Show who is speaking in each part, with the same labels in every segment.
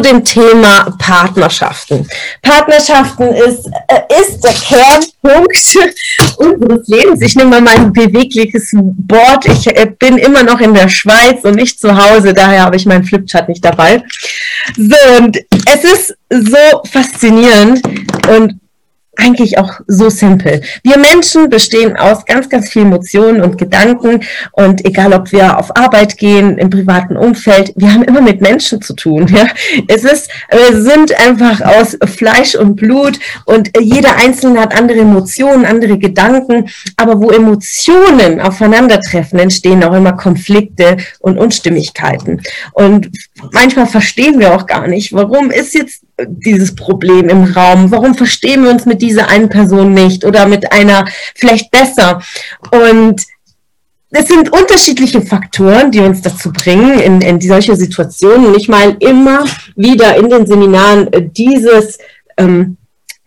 Speaker 1: Dem Thema Partnerschaften. Partnerschaften ist, äh, ist der Kernpunkt unseres Lebens. Ich nehme mal mein bewegliches Board. Ich äh, bin immer noch in der Schweiz und nicht zu Hause, daher habe ich meinen Flipchart nicht dabei. So, und es ist so faszinierend und eigentlich auch so simpel. Wir Menschen bestehen aus ganz, ganz vielen Emotionen und Gedanken und egal, ob wir auf Arbeit gehen, im privaten Umfeld, wir haben immer mit Menschen zu tun. Ja? Es ist, wir sind einfach aus Fleisch und Blut und jeder Einzelne hat andere Emotionen, andere Gedanken, aber wo Emotionen aufeinandertreffen, entstehen auch immer Konflikte und Unstimmigkeiten. Und manchmal verstehen wir auch gar nicht, warum ist jetzt dieses Problem im Raum? Warum verstehen wir uns mit dieser einen Person nicht oder mit einer vielleicht besser? Und es sind unterschiedliche Faktoren, die uns dazu bringen, in, in solche Situationen. Und ich meine immer wieder in den Seminaren äh, dieses ähm,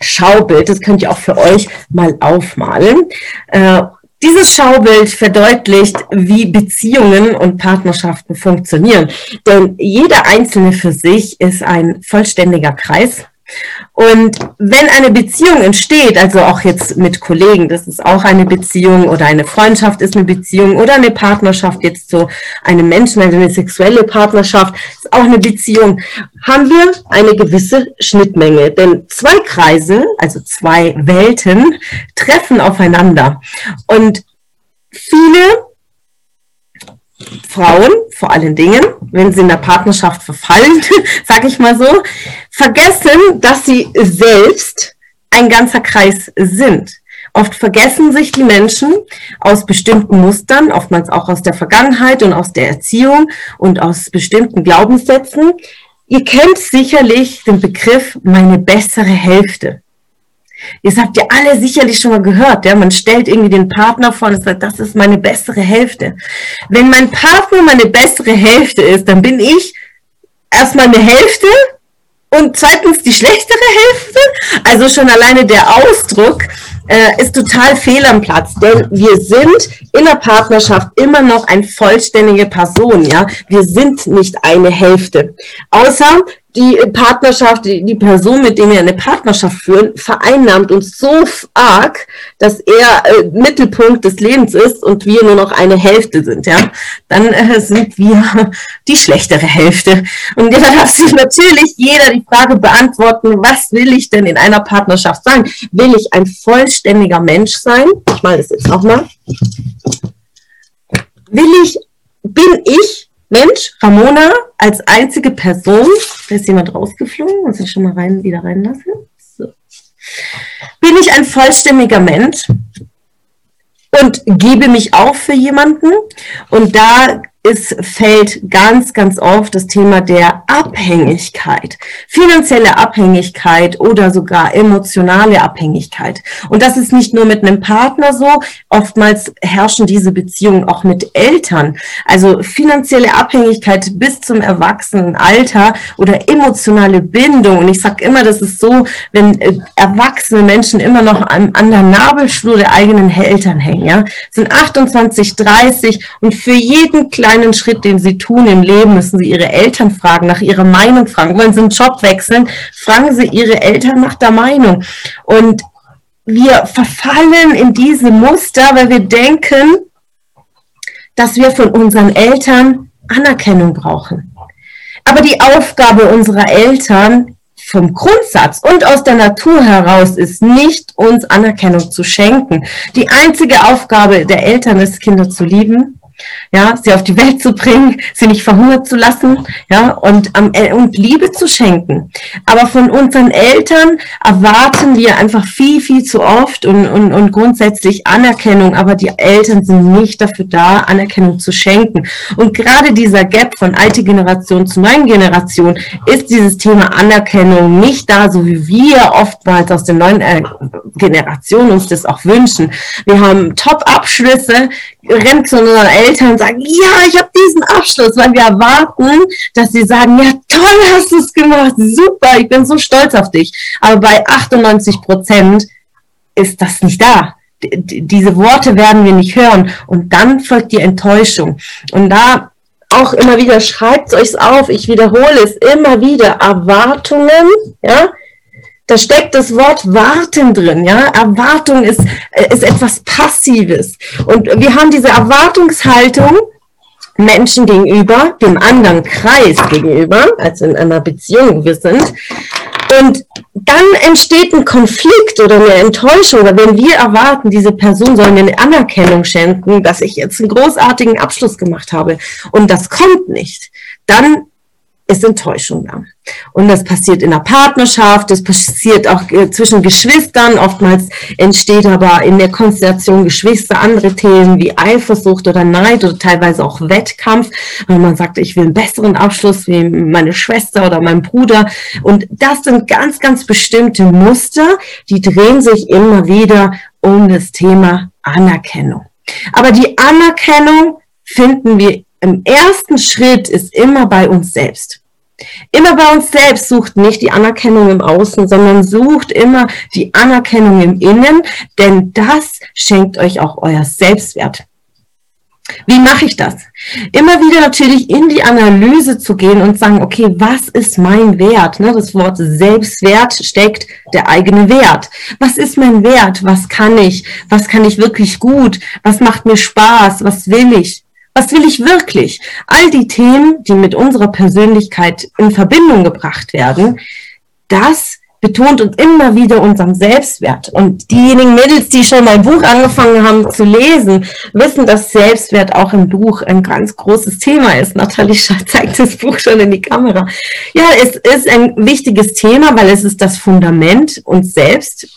Speaker 1: Schaubild, das könnt ihr auch für euch mal aufmalen. Äh, dieses Schaubild verdeutlicht, wie Beziehungen und Partnerschaften funktionieren. Denn jeder Einzelne für sich ist ein vollständiger Kreis und wenn eine Beziehung entsteht, also auch jetzt mit Kollegen, das ist auch eine Beziehung oder eine Freundschaft ist eine Beziehung oder eine Partnerschaft jetzt zu einem Menschen, also eine sexuelle Partnerschaft ist auch eine Beziehung, haben wir eine gewisse Schnittmenge. Denn zwei Kreise, also zwei Welten, treffen aufeinander. Und viele Frauen, vor allen Dingen, wenn sie in der Partnerschaft verfallen, sage ich mal so, vergessen, dass sie selbst ein ganzer Kreis sind. Oft vergessen sich die Menschen aus bestimmten Mustern, oftmals auch aus der Vergangenheit und aus der Erziehung und aus bestimmten Glaubenssätzen. Ihr kennt sicherlich den Begriff meine bessere Hälfte. Ihr habt ja alle sicherlich schon mal gehört, ja, man stellt irgendwie den Partner vor und sagt, das ist meine bessere Hälfte. Wenn mein Partner meine bessere Hälfte ist, dann bin ich erstmal eine Hälfte und zweitens die schlechtere Hälfte. Also schon alleine der Ausdruck äh, ist total fehl am Platz, denn wir sind in der Partnerschaft immer noch eine vollständige Person, ja. Wir sind nicht eine Hälfte. Außer die Partnerschaft, die, die Person, mit dem wir eine Partnerschaft führen, vereinnahmt uns so arg, dass er äh, Mittelpunkt des Lebens ist und wir nur noch eine Hälfte sind, ja, dann äh, sind wir die schlechtere Hälfte. Und da darf sich natürlich jeder die Frage beantworten, was will ich denn in einer Partnerschaft sein? Will ich ein vollständiger Mensch sein? Ich mal das jetzt nochmal. Will ich, bin ich Mensch, Ramona, als einzige Person, da ist jemand rausgeflogen, muss ich schon mal rein, wieder reinlassen. So. Bin ich ein vollständiger Mensch und gebe mich auf für jemanden. Und da es fällt ganz, ganz oft das Thema der Abhängigkeit, finanzielle Abhängigkeit oder sogar emotionale Abhängigkeit. Und das ist nicht nur mit einem Partner so, oftmals herrschen diese Beziehungen auch mit Eltern. Also finanzielle Abhängigkeit bis zum Erwachsenenalter oder emotionale Bindung. Und ich sage immer, das ist so, wenn äh, erwachsene Menschen immer noch an, an der Nabelschnur der eigenen Eltern hängen. Ja? sind 28, 30 und für jeden kleinen kleinen Schritt, den sie tun im Leben, müssen sie ihre Eltern fragen, nach ihrer Meinung fragen. Wollen sie einen Job wechseln, fragen sie ihre Eltern nach der Meinung. Und wir verfallen in diese Muster, weil wir denken, dass wir von unseren Eltern Anerkennung brauchen. Aber die Aufgabe unserer Eltern vom Grundsatz und aus der Natur heraus ist nicht, uns Anerkennung zu schenken. Die einzige Aufgabe der Eltern ist, Kinder zu lieben ja, sie auf die Welt zu bringen, sie nicht verhungert zu lassen, ja, und, und Liebe zu schenken. Aber von unseren Eltern erwarten wir einfach viel, viel zu oft und, und, und grundsätzlich Anerkennung, aber die Eltern sind nicht dafür da, Anerkennung zu schenken. Und gerade dieser Gap von alte Generation zu neuen Generation ist dieses Thema Anerkennung nicht da, so wie wir oftmals aus den neuen äh, Generationen uns das auch wünschen. Wir haben Top-Abschlüsse, rennt zu unseren Eltern und sagt, ja, ich habe diesen Abschluss, weil wir erwarten, dass sie sagen, ja, toll hast du es gemacht, super, ich bin so stolz auf dich. Aber bei 98 Prozent ist das nicht da. D diese Worte werden wir nicht hören. Und dann folgt die Enttäuschung. Und da auch immer wieder, schreibt euch auf, ich wiederhole es immer wieder, Erwartungen, ja, da steckt das Wort warten drin, ja. Erwartung ist, äh, ist etwas Passives. Und wir haben diese Erwartungshaltung Menschen gegenüber, dem anderen Kreis gegenüber, also in einer Beziehung, wo wir sind. Und dann entsteht ein Konflikt oder eine Enttäuschung, oder wenn wir erwarten, diese Person soll mir eine Anerkennung schenken, dass ich jetzt einen großartigen Abschluss gemacht habe und das kommt nicht, dann ist Enttäuschung da. Und das passiert in der Partnerschaft, das passiert auch äh, zwischen Geschwistern. Oftmals entsteht aber in der Konstellation Geschwister andere Themen wie Eifersucht oder Neid oder teilweise auch Wettkampf, wenn man sagt, ich will einen besseren Abschluss wie meine Schwester oder mein Bruder. Und das sind ganz, ganz bestimmte Muster, die drehen sich immer wieder um das Thema Anerkennung. Aber die Anerkennung finden wir im ersten Schritt ist immer bei uns selbst. Immer bei uns selbst sucht nicht die Anerkennung im Außen, sondern sucht immer die Anerkennung im Innen, denn das schenkt euch auch euer Selbstwert. Wie mache ich das? Immer wieder natürlich in die Analyse zu gehen und sagen, okay, was ist mein Wert? Ne, das Wort Selbstwert steckt der eigene Wert. Was ist mein Wert? Was kann ich? Was kann ich wirklich gut? Was macht mir Spaß? Was will ich? Was will ich wirklich? All die Themen, die mit unserer Persönlichkeit in Verbindung gebracht werden, das betont uns immer wieder unseren Selbstwert. Und diejenigen Mädels, die schon mein Buch angefangen haben zu lesen, wissen, dass Selbstwert auch im Buch ein ganz großes Thema ist. Nathalie zeigt das Buch schon in die Kamera. Ja, es ist ein wichtiges Thema, weil es ist das Fundament uns selbst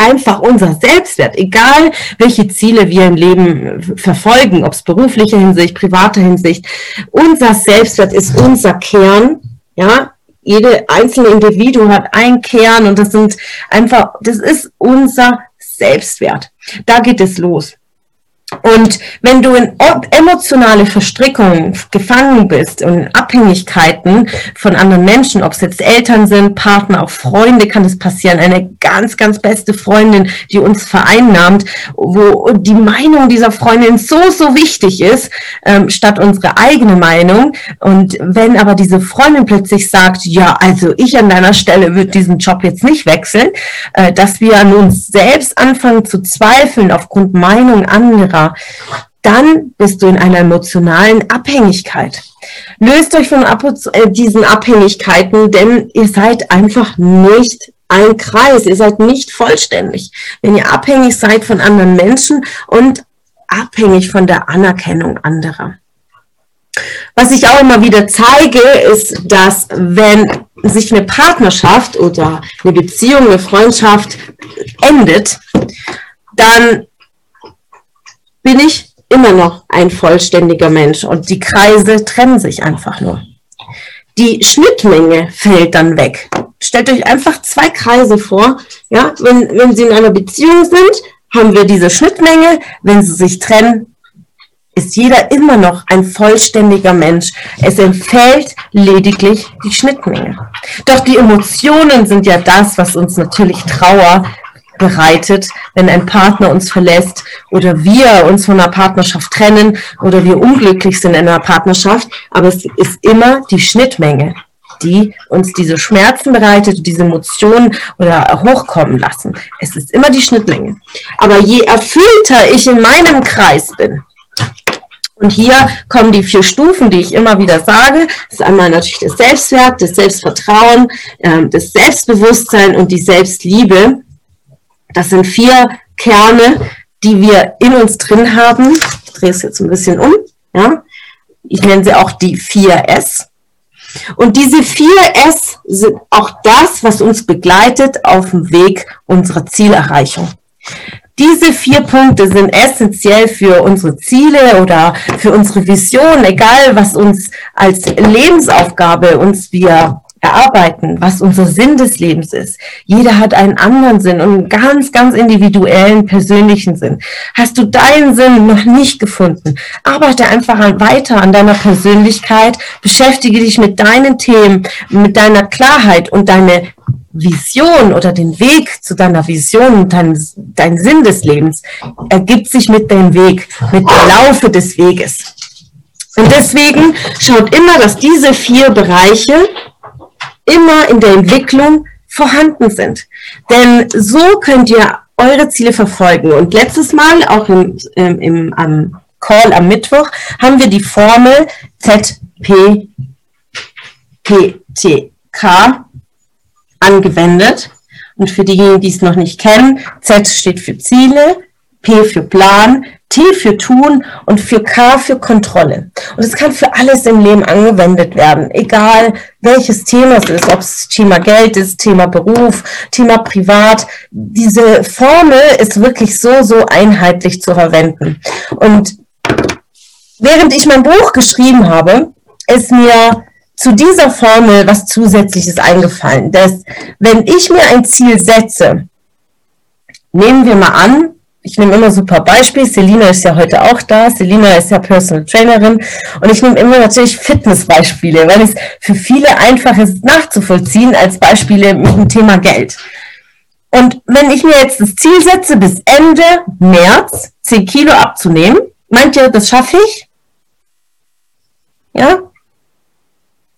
Speaker 1: einfach unser Selbstwert, egal welche Ziele wir im Leben verfolgen, ob es berufliche Hinsicht, private Hinsicht, unser Selbstwert ist unser Kern, ja, jede einzelne Individuum hat einen Kern und das sind einfach, das ist unser Selbstwert. Da geht es los. Und wenn du in emotionale Verstrickungen gefangen bist und Abhängigkeiten von anderen Menschen, ob es jetzt Eltern sind, Partner, auch Freunde, kann das passieren. Eine ganz, ganz beste Freundin, die uns vereinnahmt, wo die Meinung dieser Freundin so, so wichtig ist, ähm, statt unsere eigene Meinung. Und wenn aber diese Freundin plötzlich sagt, ja, also ich an deiner Stelle würde diesen Job jetzt nicht wechseln, äh, dass wir an uns selbst anfangen zu zweifeln aufgrund Meinung anderer, anderer, dann bist du in einer emotionalen Abhängigkeit. Löst euch von äh, diesen Abhängigkeiten, denn ihr seid einfach nicht ein Kreis, ihr seid nicht vollständig. Wenn ihr abhängig seid von anderen Menschen und abhängig von der Anerkennung anderer. Was ich auch immer wieder zeige, ist, dass wenn sich eine Partnerschaft oder eine Beziehung, eine Freundschaft endet, dann bin ich immer noch ein vollständiger Mensch und die Kreise trennen sich einfach nur. Die Schnittmenge fällt dann weg. Stellt euch einfach zwei Kreise vor. Ja, wenn, wenn sie in einer Beziehung sind, haben wir diese Schnittmenge. Wenn sie sich trennen, ist jeder immer noch ein vollständiger Mensch. Es entfällt lediglich die Schnittmenge. Doch die Emotionen sind ja das, was uns natürlich Trauer bereitet, wenn ein Partner uns verlässt oder wir uns von einer Partnerschaft trennen oder wir unglücklich sind in einer Partnerschaft. Aber es ist immer die Schnittmenge, die uns diese Schmerzen bereitet, diese Emotionen oder hochkommen lassen. Es ist immer die Schnittmenge. Aber je erfüllter ich in meinem Kreis bin, und hier kommen die vier Stufen, die ich immer wieder sage. Das ist einmal natürlich das Selbstwert, das Selbstvertrauen, ähm, das Selbstbewusstsein und die Selbstliebe. Das sind vier Kerne, die wir in uns drin haben. drehe es jetzt ein bisschen um, ja. Ich nenne sie auch die 4S. Und diese 4S sind auch das, was uns begleitet auf dem Weg unserer Zielerreichung. Diese vier Punkte sind essentiell für unsere Ziele oder für unsere Vision, egal was uns als Lebensaufgabe uns wir erarbeiten, was unser Sinn des Lebens ist. Jeder hat einen anderen Sinn und einen ganz, ganz individuellen, persönlichen Sinn. Hast du deinen Sinn noch nicht gefunden? Arbeite einfach weiter an deiner Persönlichkeit, beschäftige dich mit deinen Themen, mit deiner Klarheit und deine Vision oder den Weg zu deiner Vision dein, dein Sinn des Lebens ergibt sich mit dem Weg, mit dem Laufe des Weges. Und deswegen schaut immer, dass diese vier Bereiche immer in der Entwicklung vorhanden sind. Denn so könnt ihr eure Ziele verfolgen. Und letztes Mal, auch im, im, im am Call am Mittwoch, haben wir die Formel ZPPTK angewendet. Und für diejenigen, die es noch nicht kennen, Z steht für Ziele, P für Plan, T für Tun und für K für Kontrolle. Und es kann für alles im Leben angewendet werden, egal welches Thema es ist, ob es Thema Geld ist, Thema Beruf, Thema Privat. Diese Formel ist wirklich so, so einheitlich zu verwenden. Und während ich mein Buch geschrieben habe, ist mir zu dieser Formel was Zusätzliches eingefallen, dass wenn ich mir ein Ziel setze, nehmen wir mal an, ich nehme immer super Beispiel. Selina ist ja heute auch da. Selina ist ja Personal Trainerin. Und ich nehme immer natürlich Fitnessbeispiele, weil es für viele einfach ist nachzuvollziehen als Beispiele mit dem Thema Geld. Und wenn ich mir jetzt das Ziel setze, bis Ende März 10 Kilo abzunehmen, meint ihr, das schaffe ich? Ja?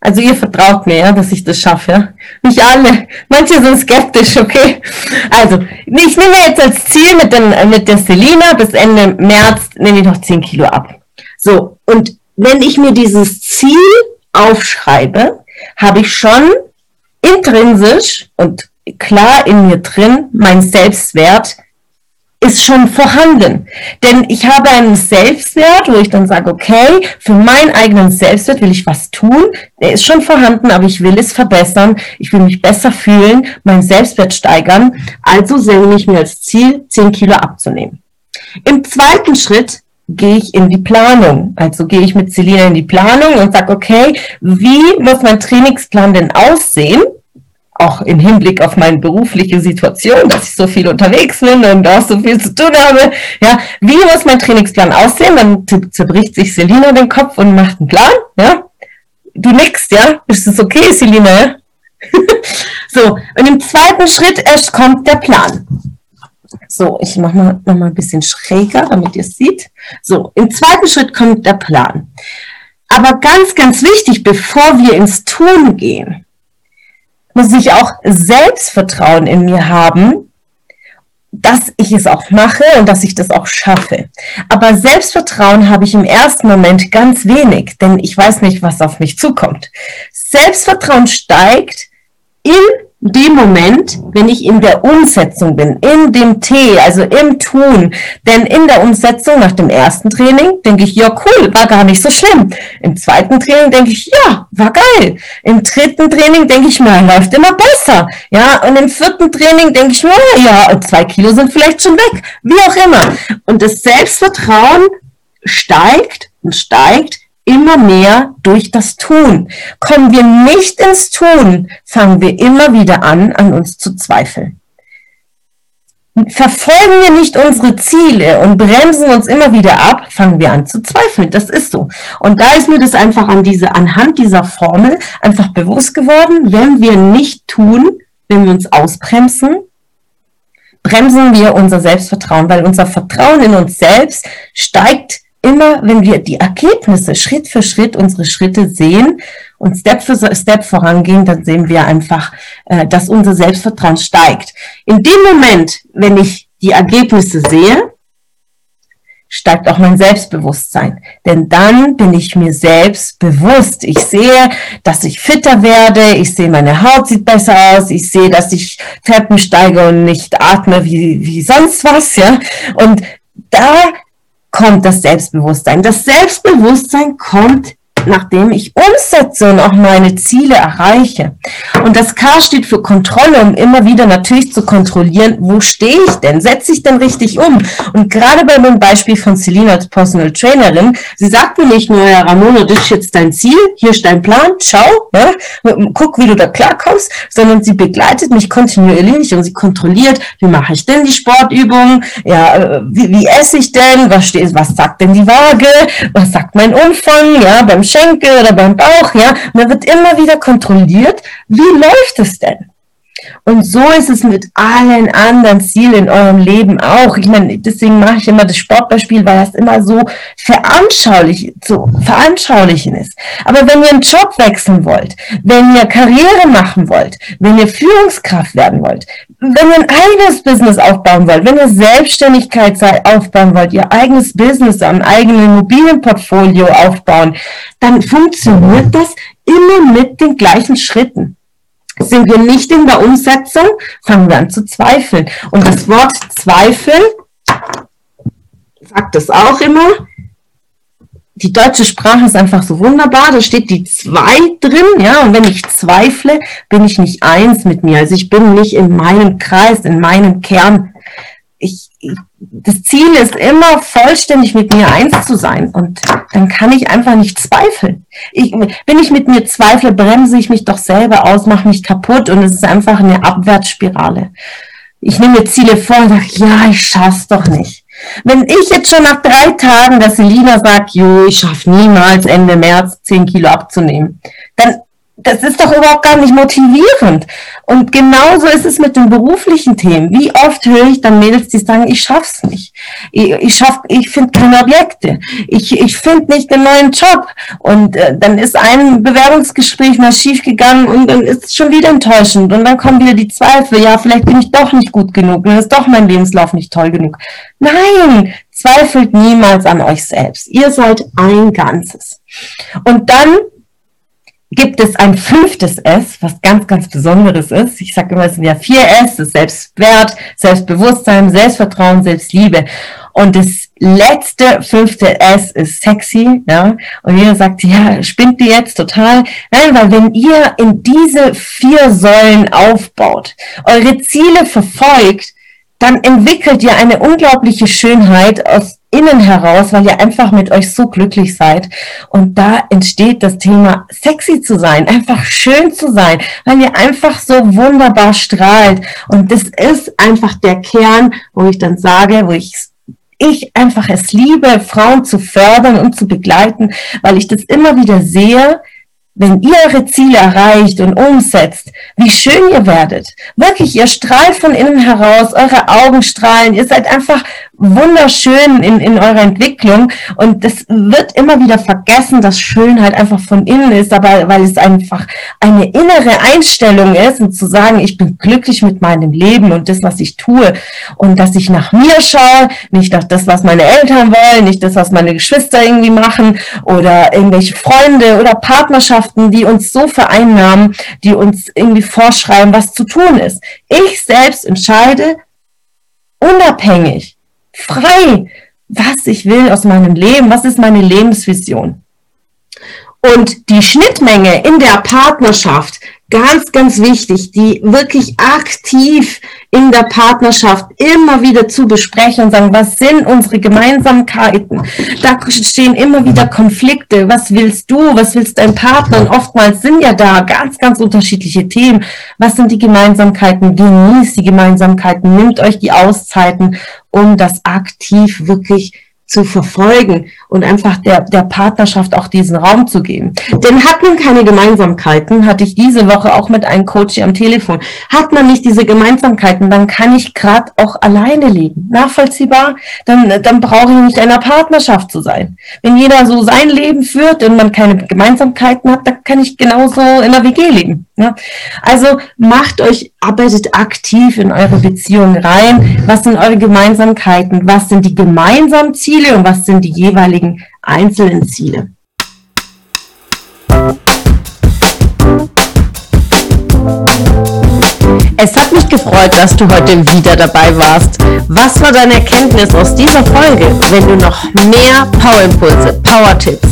Speaker 1: Also ihr vertraut mir, ja, dass ich das schaffe. Ja? Nicht alle. Manche sind skeptisch, okay. Also, ich nehme jetzt als Ziel mit, dem, mit der Selina bis Ende März nehme ich noch 10 Kilo ab. So, und wenn ich mir dieses Ziel aufschreibe, habe ich schon intrinsisch und klar in mir drin mein Selbstwert ist schon vorhanden. Denn ich habe einen Selbstwert, wo ich dann sage, okay, für meinen eigenen Selbstwert will ich was tun. Der ist schon vorhanden, aber ich will es verbessern. Ich will mich besser fühlen, meinen Selbstwert steigern. Also nehme ich mir als Ziel, 10 Kilo abzunehmen. Im zweiten Schritt gehe ich in die Planung. Also gehe ich mit Selina in die Planung und sage, okay, wie muss mein Trainingsplan denn aussehen? Auch im Hinblick auf meine berufliche Situation, dass ich so viel unterwegs bin und auch so viel zu tun habe. Ja, wie muss mein Trainingsplan aussehen? Dann zerbricht sich Selina den Kopf und macht einen Plan. Ja, du nix, ja, ist es okay, Selina? Ja? so und im zweiten Schritt erst kommt der Plan. So, ich mache mal noch mal ein bisschen schräger, damit ihr es seht. So, im zweiten Schritt kommt der Plan. Aber ganz, ganz wichtig, bevor wir ins Tun gehen, muss ich auch Selbstvertrauen in mir haben, dass ich es auch mache und dass ich das auch schaffe. Aber Selbstvertrauen habe ich im ersten Moment ganz wenig, denn ich weiß nicht, was auf mich zukommt. Selbstvertrauen steigt in dem Moment, wenn ich in der Umsetzung bin, in dem T, also im Tun. Denn in der Umsetzung nach dem ersten Training denke ich, ja cool, war gar nicht so schlimm. Im zweiten Training denke ich, ja, war geil. Im dritten Training denke ich mir, läuft immer besser. Ja, und im vierten Training denke ich mir, ja, zwei Kilo sind vielleicht schon weg. Wie auch immer. Und das Selbstvertrauen steigt und steigt immer mehr durch das Tun. Kommen wir nicht ins Tun, fangen wir immer wieder an, an uns zu zweifeln. Verfolgen wir nicht unsere Ziele und bremsen uns immer wieder ab, fangen wir an zu zweifeln. Das ist so. Und da ist mir das einfach an diese, anhand dieser Formel einfach bewusst geworden, wenn wir nicht tun, wenn wir uns ausbremsen, bremsen wir unser Selbstvertrauen, weil unser Vertrauen in uns selbst steigt immer, wenn wir die Ergebnisse Schritt für Schritt unsere Schritte sehen und Step für Step vorangehen, dann sehen wir einfach, äh, dass unser Selbstvertrauen steigt. In dem Moment, wenn ich die Ergebnisse sehe, steigt auch mein Selbstbewusstsein. Denn dann bin ich mir selbst bewusst. Ich sehe, dass ich fitter werde. Ich sehe, meine Haut sieht besser aus. Ich sehe, dass ich Treppen steige und nicht atme wie, wie sonst was, ja. Und da kommt das Selbstbewusstsein. Das Selbstbewusstsein kommt nachdem ich umsetze und auch meine Ziele erreiche. Und das K steht für Kontrolle, um immer wieder natürlich zu kontrollieren, wo stehe ich denn? Setze ich denn richtig um? Und gerade bei dem Beispiel von Selina als Personal Trainerin, sie sagt mir nicht nur, ja, Ramona, das ist jetzt dein Ziel, hier ist dein Plan, schau, ja, guck, wie du da klarkommst, sondern sie begleitet mich kontinuierlich und sie kontrolliert, wie mache ich denn die Sportübungen, ja, wie, wie esse ich denn, was steht, was sagt denn die Waage, was sagt mein Umfang, ja, beim Schenkel oder beim Bauch, ja. Man wird immer wieder kontrolliert, wie läuft es denn? Und so ist es mit allen anderen Zielen in eurem Leben auch. Ich meine, deswegen mache ich immer das Sportbeispiel, weil das immer so veranschaulich, zu veranschaulichen ist. Aber wenn ihr einen Job wechseln wollt, wenn ihr Karriere machen wollt, wenn ihr Führungskraft werden wollt, wenn ihr ein eigenes Business aufbauen wollt, wenn ihr Selbstständigkeit aufbauen wollt, ihr eigenes Business, ein eigenes Immobilienportfolio aufbauen, dann funktioniert das immer mit den gleichen Schritten. Sind wir nicht in der Umsetzung, fangen wir an zu zweifeln. Und das Wort Zweifeln sagt es auch immer. Die deutsche Sprache ist einfach so wunderbar. Da steht die zwei drin, ja. Und wenn ich zweifle, bin ich nicht eins mit mir. Also ich bin nicht in meinem Kreis, in meinem Kern. Ich das Ziel ist immer vollständig mit mir eins zu sein und dann kann ich einfach nicht zweifeln. Ich, wenn ich mit mir zweifle, bremse ich mich doch selber aus, mache mich kaputt und es ist einfach eine Abwärtsspirale. Ich nehme mir Ziele vor und sage, ja, ich schaff's doch nicht. Wenn ich jetzt schon nach drei Tagen der Selina sagt, jo, ich schaffe niemals Ende März zehn Kilo abzunehmen, dann das ist doch überhaupt gar nicht motivierend. Und genauso ist es mit den beruflichen Themen. Wie oft höre ich dann Mädels, die sagen, ich schaff's nicht. Ich, ich schaff, ich finde keine Objekte. Ich, ich finde nicht den neuen Job. Und äh, dann ist ein Bewerbungsgespräch mal schief gegangen und dann ist es schon wieder enttäuschend. Und dann kommen wieder die Zweifel. Ja, vielleicht bin ich doch nicht gut genug. Dann ist doch mein Lebenslauf nicht toll genug. Nein, zweifelt niemals an euch selbst. Ihr seid ein Ganzes. Und dann gibt es ein fünftes S, was ganz, ganz Besonderes ist. Ich sage immer, es sind ja vier S, das Selbstwert, Selbstbewusstsein, Selbstvertrauen, Selbstliebe. Und das letzte fünfte S ist sexy, ja. Und jeder sagt, ja, spinnt die jetzt total? Nein, weil wenn ihr in diese vier Säulen aufbaut, eure Ziele verfolgt, dann entwickelt ihr eine unglaubliche Schönheit aus innen heraus, weil ihr einfach mit euch so glücklich seid. Und da entsteht das Thema sexy zu sein, einfach schön zu sein, weil ihr einfach so wunderbar strahlt. Und das ist einfach der Kern, wo ich dann sage, wo ich ich einfach es liebe, Frauen zu fördern und zu begleiten, weil ich das immer wieder sehe, wenn ihr eure Ziele erreicht und umsetzt, wie schön ihr werdet. Wirklich, ihr strahlt von innen heraus, eure Augen strahlen, ihr seid einfach wunderschön in, in eurer Entwicklung. Und das wird immer wieder vergessen, dass Schönheit einfach von innen ist, aber weil es einfach eine innere Einstellung ist und zu sagen, ich bin glücklich mit meinem Leben und das, was ich tue. Und dass ich nach mir schaue, nicht nach das, was meine Eltern wollen, nicht das, was meine Geschwister irgendwie machen oder irgendwelche Freunde oder Partnerschaften Gesellschaften, die uns so vereinnahmen, die uns irgendwie vorschreiben, was zu tun ist. Ich selbst entscheide unabhängig, frei, was ich will aus meinem Leben, was ist meine Lebensvision. Und die Schnittmenge in der Partnerschaft, ganz, ganz wichtig, die wirklich aktiv in der Partnerschaft immer wieder zu besprechen und sagen, was sind unsere Gemeinsamkeiten? Da stehen immer wieder Konflikte. Was willst du? Was willst dein Partner? Und oftmals sind ja da ganz, ganz unterschiedliche Themen. Was sind die Gemeinsamkeiten? Genießt die Gemeinsamkeiten. Nimmt euch die Auszeiten, um das aktiv wirklich zu verfolgen und einfach der, der Partnerschaft auch diesen Raum zu geben. Denn hat man keine Gemeinsamkeiten, hatte ich diese Woche auch mit einem Coach am Telefon, hat man nicht diese Gemeinsamkeiten, dann kann ich gerade auch alleine leben. Nachvollziehbar? Dann, dann brauche ich nicht in einer Partnerschaft zu sein. Wenn jeder so sein Leben führt und man keine Gemeinsamkeiten hat, dann kann ich genauso in einer WG leben. Ja? Also macht euch, arbeitet aktiv in eure Beziehung rein. Was sind eure Gemeinsamkeiten? Was sind die gemeinsamen Ziele und was sind die jeweiligen einzelnen Ziele? Es hat mich gefreut, dass du heute wieder dabei warst. Was war deine Erkenntnis aus dieser Folge? Wenn du noch mehr Power-Impulse, Power-Tipps